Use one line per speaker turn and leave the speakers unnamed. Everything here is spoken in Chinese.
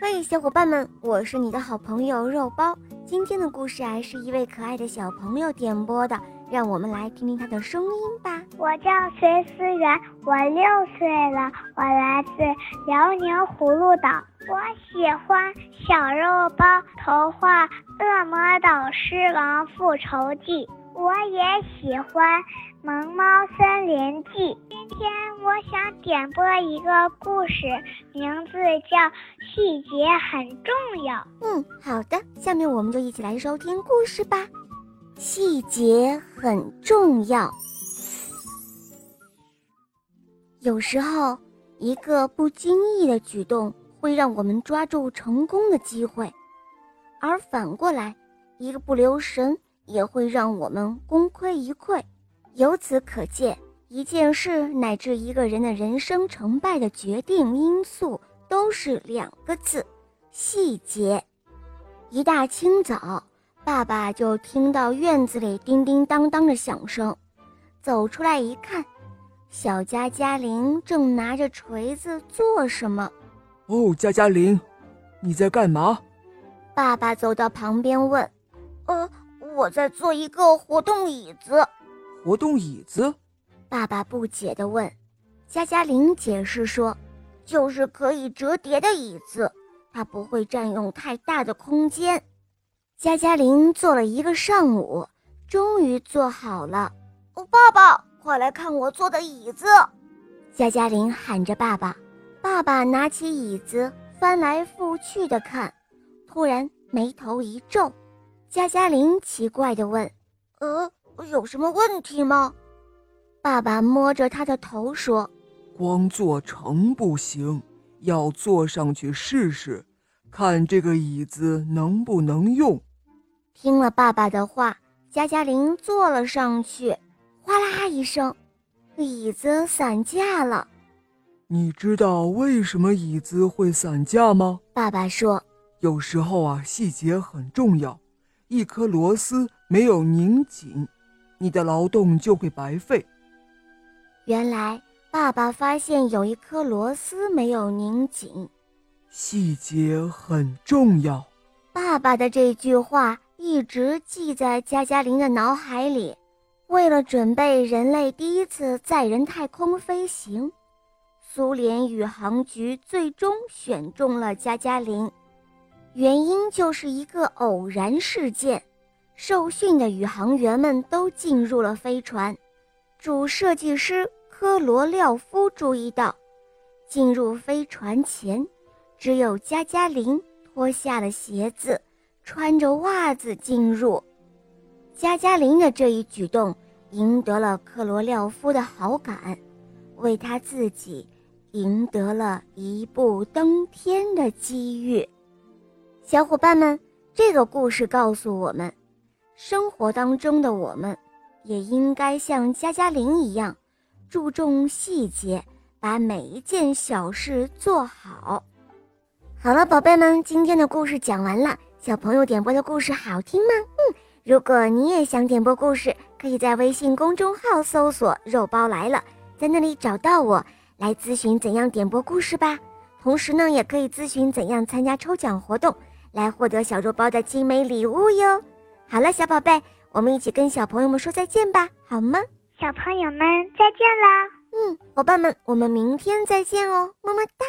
嘿，小伙伴们，我是你的好朋友肉包。今天的故事啊，是一位可爱的小朋友点播的，让我们来听听他的声音吧。
我叫隋思源，我六岁了，我来自辽宁葫芦岛。我喜欢小肉包童话《恶魔岛狮王复仇记》，我也喜欢《萌猫森林记》。今天我想点播一个故事，名字叫《细节很重要》。
嗯，好的，下面我们就一起来收听故事吧。细节很重要，有时候一个不经意的举动会让我们抓住成功的机会，而反过来，一个不留神也会让我们功亏一篑。由此可见。一件事乃至一个人的人生成败的决定因素，都是两个字：细节。一大清早，爸爸就听到院子里叮叮当当的响声，走出来一看，小佳佳玲正拿着锤子做什么？
哦，佳佳玲，你在干嘛？
爸爸走到旁边问：“
呃，我在做一个活动椅子。
活动椅子？”
爸爸不解地问：“加加林解释说，
就是可以折叠的椅子，它不会占用太大的空间。”
加加林做了一个上午，终于做好了。
哦，爸爸，快来看我做的椅子！
加加林喊着爸爸。爸爸拿起椅子翻来覆去的看，突然眉头一皱。佳佳玲奇怪地问：“
呃，有什么问题吗？”
爸爸摸着他的头说：“
光做成不行，要坐上去试试，看这个椅子能不能用。”
听了爸爸的话，加加林坐了上去，哗啦一声，椅子散架了。
你知道为什么椅子会散架吗？
爸爸说：“
有时候啊，细节很重要，一颗螺丝没有拧紧，你的劳动就会白费。”
原来爸爸发现有一颗螺丝没有拧紧，
细节很重要。
爸爸的这句话一直记在加加林的脑海里。为了准备人类第一次载人太空飞行，苏联宇航局最终选中了加加林，原因就是一个偶然事件。受训的宇航员们都进入了飞船。主设计师科罗廖夫注意到，进入飞船前，只有加加林脱下了鞋子，穿着袜子进入。加加林的这一举动赢得了科罗廖夫的好感，为他自己赢得了一步登天的机遇。小伙伴们，这个故事告诉我们，生活当中的我们。也应该像加加林一样，注重细节，把每一件小事做好。好了，宝贝们，今天的故事讲完了。小朋友点播的故事好听吗？嗯，如果你也想点播故事，可以在微信公众号搜索“肉包来了”，在那里找到我，来咨询怎样点播故事吧。同时呢，也可以咨询怎样参加抽奖活动，来获得小肉包的精美礼物哟。好了，小宝贝。我们一起跟小朋友们说再见吧，好吗？
小朋友们再见啦！
嗯，伙伴们，我们明天再见哦，么么哒。